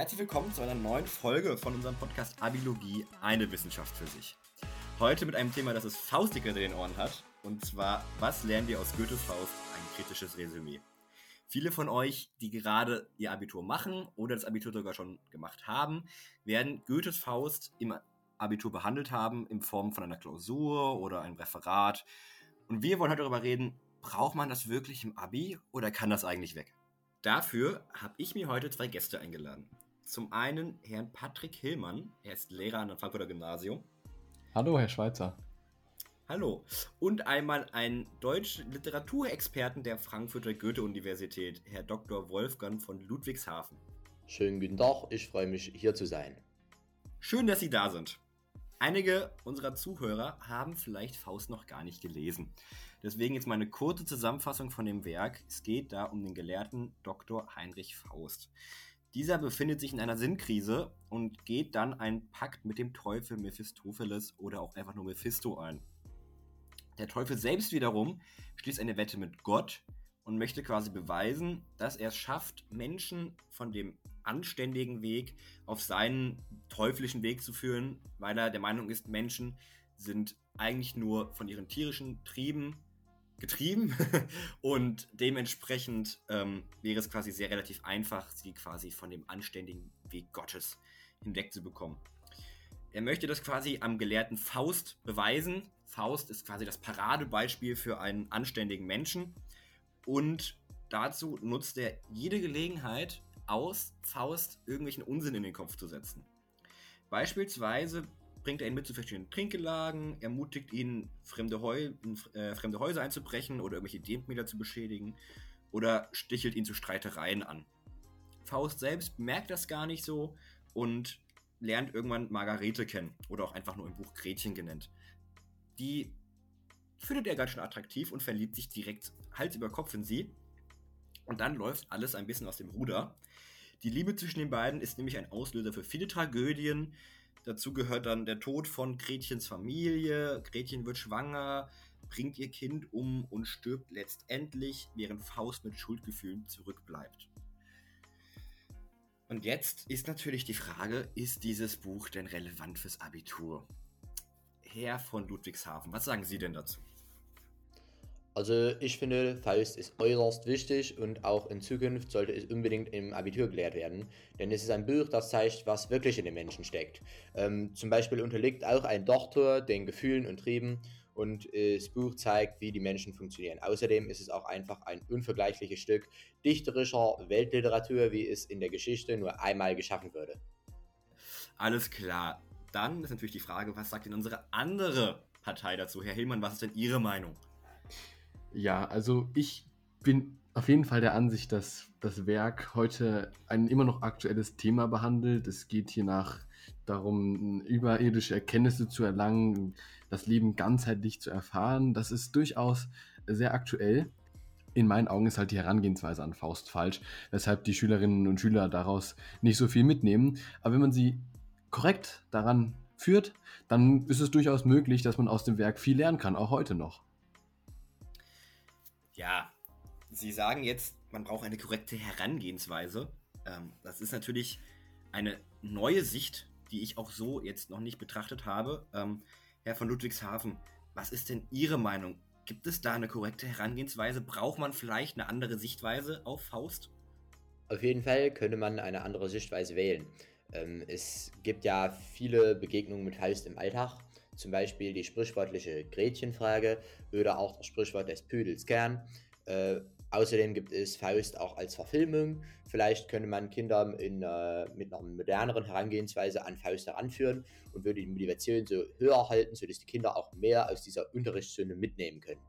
Herzlich willkommen zu einer neuen Folge von unserem Podcast Abilogie, eine Wissenschaft für sich. Heute mit einem Thema, das es faustig in den Ohren hat. Und zwar, was lernen wir aus Goethes Faust? Ein kritisches Resümee. Viele von euch, die gerade ihr Abitur machen oder das Abitur sogar schon gemacht haben, werden Goethes Faust im Abitur behandelt haben in Form von einer Klausur oder einem Referat. Und wir wollen heute darüber reden, braucht man das wirklich im Abi oder kann das eigentlich weg? Dafür habe ich mir heute zwei Gäste eingeladen. Zum einen Herrn Patrick Hillmann, er ist Lehrer an der Frankfurter Gymnasium. Hallo, Herr Schweizer. Hallo. Und einmal einen deutschen Literaturexperten der Frankfurter Goethe-Universität, Herr Dr. Wolfgang von Ludwigshafen. Schönen guten Tag, ich freue mich hier zu sein. Schön, dass Sie da sind. Einige unserer Zuhörer haben vielleicht Faust noch gar nicht gelesen. Deswegen jetzt mal eine kurze Zusammenfassung von dem Werk. Es geht da um den Gelehrten Dr. Heinrich Faust. Dieser befindet sich in einer Sinnkrise und geht dann einen Pakt mit dem Teufel Mephistopheles oder auch einfach nur Mephisto ein. Der Teufel selbst wiederum schließt eine Wette mit Gott und möchte quasi beweisen, dass er es schafft, Menschen von dem anständigen Weg auf seinen teuflischen Weg zu führen, weil er der Meinung ist, Menschen sind eigentlich nur von ihren tierischen Trieben getrieben und dementsprechend ähm, wäre es quasi sehr relativ einfach, sie quasi von dem anständigen Weg Gottes hinwegzubekommen. Er möchte das quasi am gelehrten Faust beweisen. Faust ist quasi das Paradebeispiel für einen anständigen Menschen. Und dazu nutzt er jede Gelegenheit aus, Faust irgendwelchen Unsinn in den Kopf zu setzen. Beispielsweise bringt er ihn mit zu verschiedenen Trinkgelagen, ermutigt ihn, fremde, Heu äh, fremde Häuser einzubrechen oder irgendwelche Denkmäler zu beschädigen oder stichelt ihn zu Streitereien an. Faust selbst merkt das gar nicht so und lernt irgendwann Margarete kennen oder auch einfach nur im Buch Gretchen genannt. Die findet er ganz schön attraktiv und verliebt sich direkt Hals über Kopf in sie. Und dann läuft alles ein bisschen aus dem Ruder. Die Liebe zwischen den beiden ist nämlich ein Auslöser für viele Tragödien. Dazu gehört dann der Tod von Gretchens Familie. Gretchen wird schwanger, bringt ihr Kind um und stirbt letztendlich, während Faust mit Schuldgefühlen zurückbleibt. Und jetzt ist natürlich die Frage, ist dieses Buch denn relevant fürs Abitur? Herr von Ludwigshafen, was sagen Sie denn dazu? Also ich finde, Faust ist äußerst wichtig und auch in Zukunft sollte es unbedingt im Abitur gelehrt werden, denn es ist ein Buch, das zeigt, was wirklich in den Menschen steckt. Ähm, zum Beispiel unterliegt auch ein Doktor den Gefühlen und Trieben und das Buch zeigt, wie die Menschen funktionieren. Außerdem ist es auch einfach ein unvergleichliches Stück dichterischer Weltliteratur, wie es in der Geschichte nur einmal geschaffen wurde. Alles klar. Dann ist natürlich die Frage, was sagt denn unsere andere Partei dazu? Herr Hillmann, was ist denn Ihre Meinung? Ja, also ich bin auf jeden Fall der Ansicht, dass das Werk heute ein immer noch aktuelles Thema behandelt. Es geht hier nach darum, überirdische Erkenntnisse zu erlangen, das Leben ganzheitlich zu erfahren. Das ist durchaus sehr aktuell. In meinen Augen ist halt die Herangehensweise an Faust falsch, weshalb die Schülerinnen und Schüler daraus nicht so viel mitnehmen. Aber wenn man sie korrekt daran führt, dann ist es durchaus möglich, dass man aus dem Werk viel lernen kann, auch heute noch. Ja, Sie sagen jetzt, man braucht eine korrekte Herangehensweise. Ähm, das ist natürlich eine neue Sicht, die ich auch so jetzt noch nicht betrachtet habe. Ähm, Herr von Ludwigshafen, was ist denn Ihre Meinung? Gibt es da eine korrekte Herangehensweise? Braucht man vielleicht eine andere Sichtweise auf Faust? Auf jeden Fall könnte man eine andere Sichtweise wählen. Ähm, es gibt ja viele Begegnungen mit Faust im Alltag, zum Beispiel die sprichwörtliche Gretchenfrage oder auch das Sprichwort des Pudels Kern. Äh, außerdem gibt es Faust auch als Verfilmung. Vielleicht könnte man Kinder in, äh, mit einer moderneren Herangehensweise an Faust heranführen und würde die Motivation so höher halten, sodass die Kinder auch mehr aus dieser Unterrichtsstunde mitnehmen können.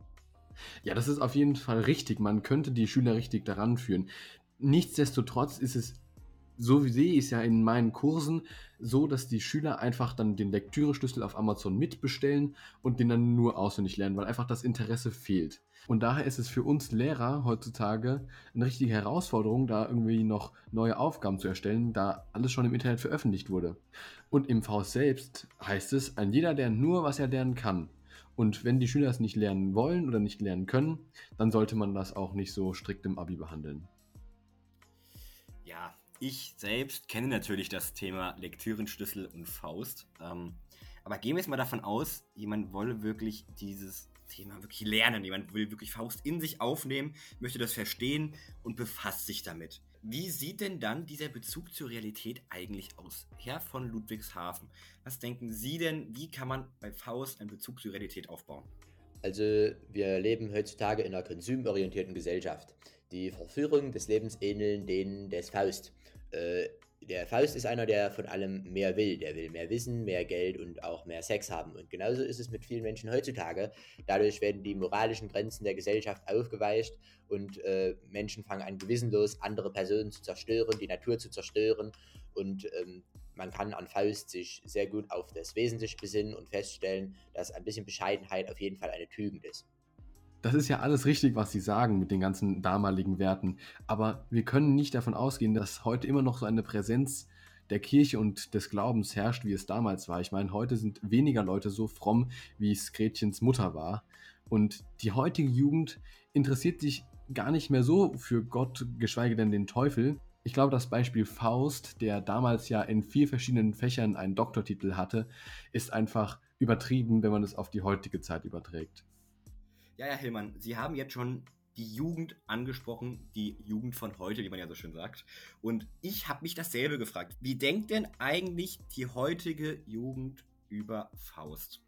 Ja, das ist auf jeden Fall richtig. Man könnte die Schüler richtig daran führen. Nichtsdestotrotz ist es so wie sehe ich es ja in meinen Kursen, so dass die Schüler einfach dann den Lektüreschlüssel auf Amazon mitbestellen und den dann nur auswendig lernen, weil einfach das Interesse fehlt. Und daher ist es für uns Lehrer heutzutage eine richtige Herausforderung, da irgendwie noch neue Aufgaben zu erstellen, da alles schon im Internet veröffentlicht wurde. Und im Faust selbst heißt es, ein jeder, der nur, was er lernen kann. Und wenn die Schüler es nicht lernen wollen oder nicht lernen können, dann sollte man das auch nicht so strikt im Abi behandeln. Ich selbst kenne natürlich das Thema Lektürenschlüssel und Faust. Ähm, aber gehen wir jetzt mal davon aus, jemand wolle wirklich dieses Thema wirklich lernen. Jemand will wirklich Faust in sich aufnehmen, möchte das verstehen und befasst sich damit. Wie sieht denn dann dieser Bezug zur Realität eigentlich aus? Herr von Ludwigshafen, was denken Sie denn, wie kann man bei Faust einen Bezug zur Realität aufbauen? Also wir leben heutzutage in einer konsumorientierten Gesellschaft. Die Verführung des Lebens ähneln denen des Faust. Äh, der Faust ist einer, der von allem mehr will. Der will mehr Wissen, mehr Geld und auch mehr Sex haben. Und genauso ist es mit vielen Menschen heutzutage. Dadurch werden die moralischen Grenzen der Gesellschaft aufgeweicht und äh, Menschen fangen an, gewissenlos andere Personen zu zerstören, die Natur zu zerstören. Und ähm, man kann an Faust sich sehr gut auf das Wesentliche besinnen und feststellen, dass ein bisschen Bescheidenheit auf jeden Fall eine Tugend ist. Das ist ja alles richtig, was Sie sagen mit den ganzen damaligen Werten. Aber wir können nicht davon ausgehen, dass heute immer noch so eine Präsenz der Kirche und des Glaubens herrscht, wie es damals war. Ich meine, heute sind weniger Leute so fromm, wie es Gretchens Mutter war. Und die heutige Jugend interessiert sich gar nicht mehr so für Gott, geschweige denn den Teufel. Ich glaube, das Beispiel Faust, der damals ja in vier verschiedenen Fächern einen Doktortitel hatte, ist einfach übertrieben, wenn man es auf die heutige Zeit überträgt. Ja, ja, Hillmann, Sie haben jetzt schon die Jugend angesprochen, die Jugend von heute, wie man ja so schön sagt. Und ich habe mich dasselbe gefragt. Wie denkt denn eigentlich die heutige Jugend über Faust?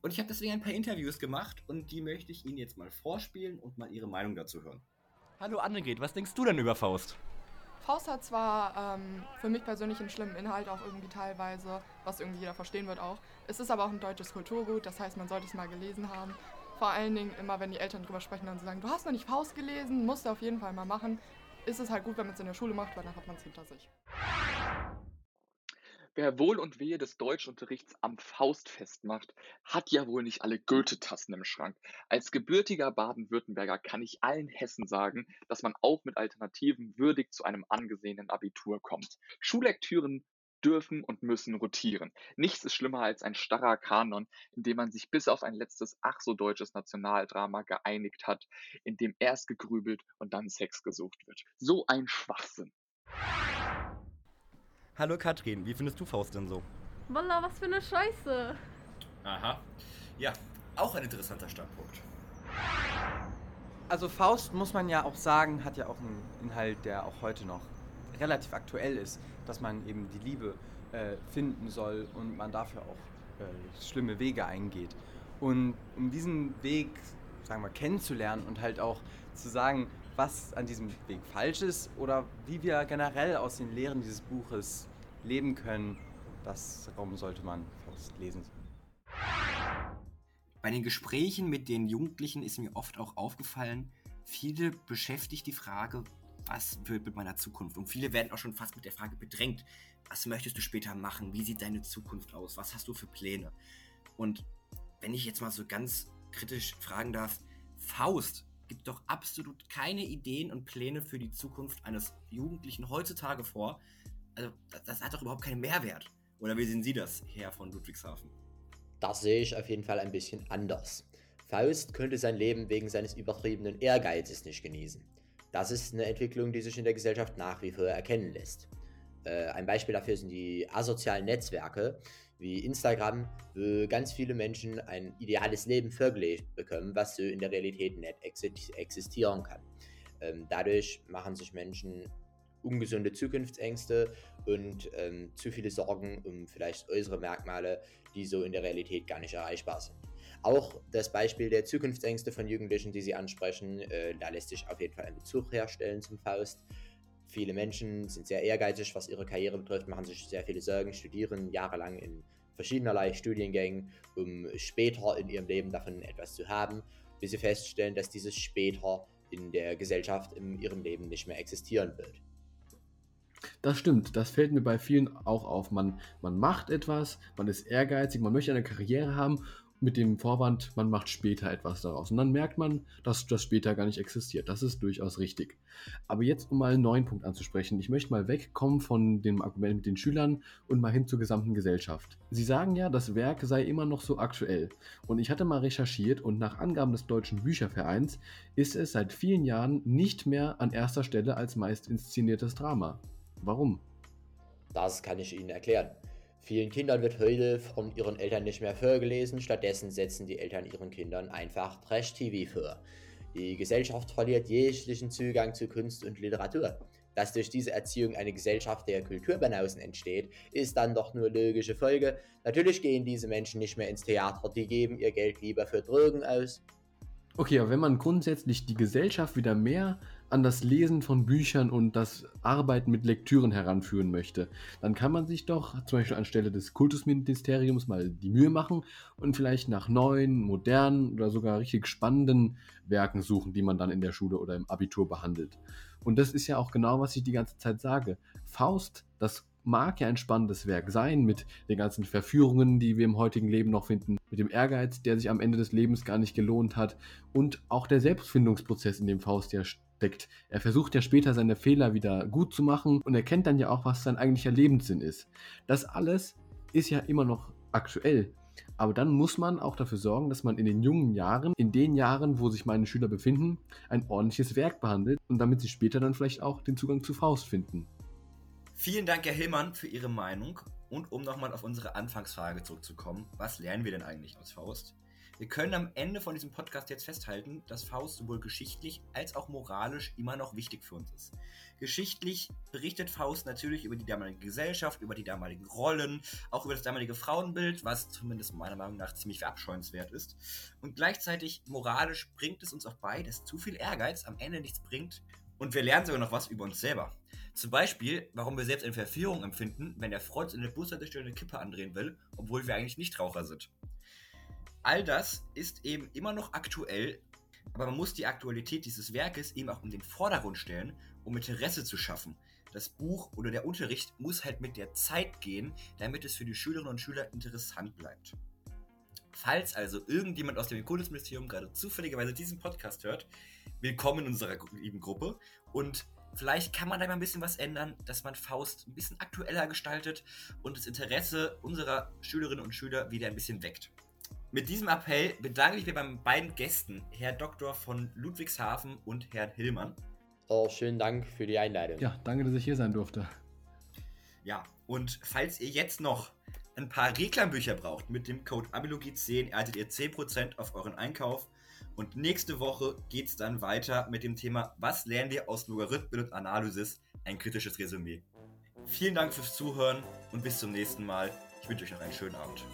Und ich habe deswegen ein paar Interviews gemacht und die möchte ich Ihnen jetzt mal vorspielen und mal Ihre Meinung dazu hören. Hallo Annegret, was denkst du denn über Faust? Faust hat zwar ähm, für mich persönlich einen schlimmen Inhalt auch irgendwie teilweise, was irgendwie jeder verstehen wird auch. Es ist aber auch ein deutsches Kulturgut, das heißt, man sollte es mal gelesen haben. Vor allen Dingen immer, wenn die Eltern drüber sprechen, dann sagen, du hast noch nicht Faust gelesen, musst du auf jeden Fall mal machen. Ist es halt gut, wenn man es in der Schule macht, weil dann hat man es hinter sich. Wer Wohl und Wehe des Deutschunterrichts am Faust festmacht, hat ja wohl nicht alle Goethe-Tassen im Schrank. Als gebürtiger Baden-Württemberger kann ich allen Hessen sagen, dass man auch mit Alternativen würdig zu einem angesehenen Abitur kommt. Schullektüren dürfen und müssen rotieren. Nichts ist schlimmer als ein starrer Kanon, in dem man sich bis auf ein letztes ach so deutsches Nationaldrama geeinigt hat, in dem erst gegrübelt und dann Sex gesucht wird. So ein Schwachsinn. Hallo Katrin, wie findest du Faust denn so? Wallah, was für eine Scheiße. Aha. Ja, auch ein interessanter Standpunkt. Also Faust, muss man ja auch sagen, hat ja auch einen Inhalt, der auch heute noch relativ aktuell ist dass man eben die Liebe äh, finden soll und man dafür auch äh, schlimme Wege eingeht. Und um diesen Weg, sagen wir, kennenzulernen und halt auch zu sagen, was an diesem Weg falsch ist oder wie wir generell aus den Lehren dieses Buches leben können, das darum sollte man Faust lesen. Bei den Gesprächen mit den Jugendlichen ist mir oft auch aufgefallen, viele beschäftigt die Frage, was wird mit meiner Zukunft? Und viele werden auch schon fast mit der Frage bedrängt, was möchtest du später machen? Wie sieht deine Zukunft aus? Was hast du für Pläne? Und wenn ich jetzt mal so ganz kritisch fragen darf, Faust gibt doch absolut keine Ideen und Pläne für die Zukunft eines Jugendlichen heutzutage vor. Also das, das hat doch überhaupt keinen Mehrwert. Oder wie sehen Sie das, Herr von Ludwigshafen? Das sehe ich auf jeden Fall ein bisschen anders. Faust könnte sein Leben wegen seines übertriebenen Ehrgeizes nicht genießen. Das ist eine Entwicklung, die sich in der Gesellschaft nach wie vor erkennen lässt. Äh, ein Beispiel dafür sind die asozialen Netzwerke wie Instagram, wo ganz viele Menschen ein ideales Leben vorgelegt bekommen, was so in der Realität nicht existieren kann. Ähm, dadurch machen sich Menschen ungesunde Zukunftsängste und ähm, zu viele Sorgen um vielleicht äußere Merkmale, die so in der Realität gar nicht erreichbar sind. Auch das Beispiel der Zukunftsängste von Jugendlichen, die Sie ansprechen, äh, da lässt sich auf jeden Fall ein Bezug herstellen zum Faust. Viele Menschen sind sehr ehrgeizig, was ihre Karriere betrifft, machen sich sehr viele Sorgen, studieren jahrelang in verschiedenerlei Studiengängen, um später in ihrem Leben davon etwas zu haben, bis sie feststellen, dass dieses später in der Gesellschaft in ihrem Leben nicht mehr existieren wird. Das stimmt, das fällt mir bei vielen auch auf. Man, man macht etwas, man ist ehrgeizig, man möchte eine Karriere haben mit dem Vorwand, man macht später etwas daraus. Und dann merkt man, dass das später gar nicht existiert. Das ist durchaus richtig. Aber jetzt, um mal einen neuen Punkt anzusprechen, ich möchte mal wegkommen von dem Argument mit den Schülern und mal hin zur gesamten Gesellschaft. Sie sagen ja, das Werk sei immer noch so aktuell. Und ich hatte mal recherchiert und nach Angaben des Deutschen Büchervereins ist es seit vielen Jahren nicht mehr an erster Stelle als meist inszeniertes Drama. Warum? Das kann ich Ihnen erklären. Vielen Kindern wird heute von ihren Eltern nicht mehr vorgelesen, stattdessen setzen die Eltern ihren Kindern einfach Trash-TV vor. Die Gesellschaft verliert jeglichen Zugang zu Kunst und Literatur. Dass durch diese Erziehung eine Gesellschaft der Kulturbanausen entsteht, ist dann doch nur logische Folge. Natürlich gehen diese Menschen nicht mehr ins Theater, die geben ihr Geld lieber für Drogen aus. Okay, aber wenn man grundsätzlich die Gesellschaft wieder mehr an das Lesen von Büchern und das Arbeiten mit Lektüren heranführen möchte, dann kann man sich doch zum Beispiel anstelle des Kultusministeriums mal die Mühe machen und vielleicht nach neuen, modernen oder sogar richtig spannenden Werken suchen, die man dann in der Schule oder im Abitur behandelt. Und das ist ja auch genau, was ich die ganze Zeit sage. Faust, das mag ja ein spannendes Werk sein mit den ganzen Verführungen, die wir im heutigen Leben noch finden, mit dem Ehrgeiz, der sich am Ende des Lebens gar nicht gelohnt hat und auch der Selbstfindungsprozess, in dem Faust ja steckt. Er versucht ja später seine Fehler wieder gut zu machen und erkennt dann ja auch, was sein eigentlicher Lebenssinn ist. Das alles ist ja immer noch aktuell. Aber dann muss man auch dafür sorgen, dass man in den jungen Jahren, in den Jahren, wo sich meine Schüler befinden, ein ordentliches Werk behandelt und damit sie später dann vielleicht auch den Zugang zu Faust finden. Vielen Dank, Herr Hillmann, für Ihre Meinung. Und um nochmal auf unsere Anfangsfrage zurückzukommen, was lernen wir denn eigentlich aus Faust? Wir können am Ende von diesem Podcast jetzt festhalten, dass Faust sowohl geschichtlich als auch moralisch immer noch wichtig für uns ist. Geschichtlich berichtet Faust natürlich über die damalige Gesellschaft, über die damaligen Rollen, auch über das damalige Frauenbild, was zumindest meiner Meinung nach ziemlich verabscheuenswert ist. Und gleichzeitig moralisch bringt es uns auch bei, dass zu viel Ehrgeiz am Ende nichts bringt und wir lernen sogar noch was über uns selber. Zum Beispiel, warum wir selbst eine Verführung empfinden, wenn der Freund in der Bushaltestelle eine Kippe andrehen will, obwohl wir eigentlich nicht Raucher sind. All das ist eben immer noch aktuell, aber man muss die Aktualität dieses Werkes eben auch in den Vordergrund stellen, um Interesse zu schaffen. Das Buch oder der Unterricht muss halt mit der Zeit gehen, damit es für die Schülerinnen und Schüler interessant bleibt. Falls also irgendjemand aus dem Kultusministerium gerade zufälligerweise diesen Podcast hört, willkommen in unserer lieben Gruppe und vielleicht kann man da mal ein bisschen was ändern, dass man Faust ein bisschen aktueller gestaltet und das Interesse unserer Schülerinnen und Schüler wieder ein bisschen weckt. Mit diesem Appell bedanke ich mich bei meinen beiden Gästen, Herr Doktor von Ludwigshafen und Herrn Hillmann. Oh, schönen Dank für die Einladung. Ja, danke, dass ich hier sein durfte. Ja, und falls ihr jetzt noch ein paar Reklambücher braucht, mit dem Code Abilogie10 erhaltet ihr 10% auf euren Einkauf. Und nächste Woche geht es dann weiter mit dem Thema, was lernen wir aus Logarithmen und Analysis? Ein kritisches Resümee. Vielen Dank fürs Zuhören und bis zum nächsten Mal. Ich wünsche euch noch einen schönen Abend.